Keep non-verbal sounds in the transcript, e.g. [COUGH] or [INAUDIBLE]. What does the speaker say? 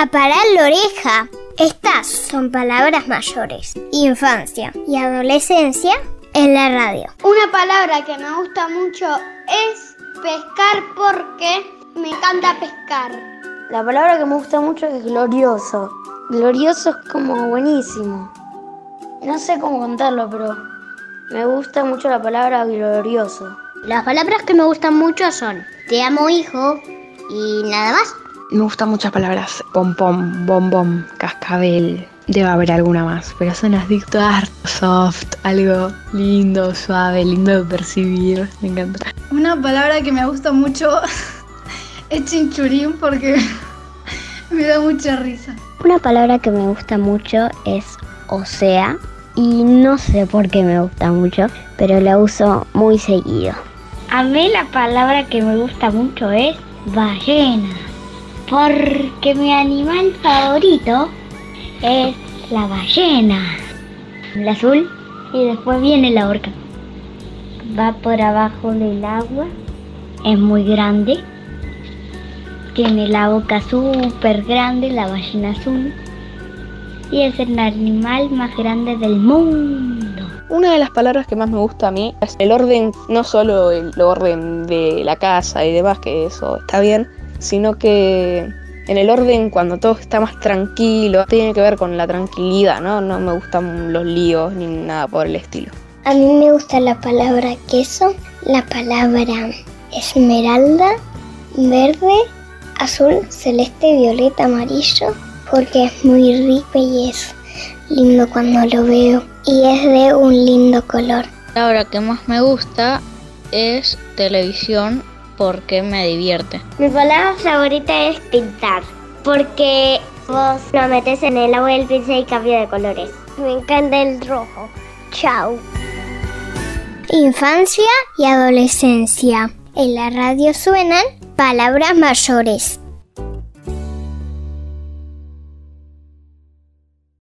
Aparar la oreja. Estas son palabras mayores. Infancia y adolescencia en la radio. Una palabra que me gusta mucho es pescar porque me encanta pescar. La palabra que me gusta mucho es glorioso. Glorioso es como buenísimo. No sé cómo contarlo, pero me gusta mucho la palabra glorioso. Las palabras que me gustan mucho son te amo hijo y nada más. Me gustan muchas palabras. Pom pom, bom bom, cascabel. Debe haber alguna más, pero son así todas soft, algo lindo, suave, lindo de percibir. Me encanta. Una palabra que me gusta mucho [LAUGHS] es chinchurín porque [LAUGHS] me da mucha risa. Una palabra que me gusta mucho es o sea y no sé por qué me gusta mucho, pero la uso muy seguido. A mí la palabra que me gusta mucho es ballena, porque mi animal favorito es la ballena. El azul y después viene la orca. Va por abajo del agua, es muy grande, tiene la boca súper grande, la ballena azul, y es el animal más grande del mundo. Una de las palabras que más me gusta a mí es el orden, no solo el orden de la casa y demás, que eso está bien, sino que en el orden cuando todo está más tranquilo, tiene que ver con la tranquilidad, ¿no? No me gustan los líos ni nada por el estilo. A mí me gusta la palabra queso, la palabra esmeralda, verde, azul, celeste, violeta, amarillo, porque es muy rico y es lindo cuando lo veo y es de un lindo color. La palabra que más me gusta es televisión porque me divierte. Mi palabra favorita es pintar porque vos lo metes en el agua del pincel y cambia de colores. Me encanta el rojo. Chao. Infancia y adolescencia. En la radio suenan palabras mayores.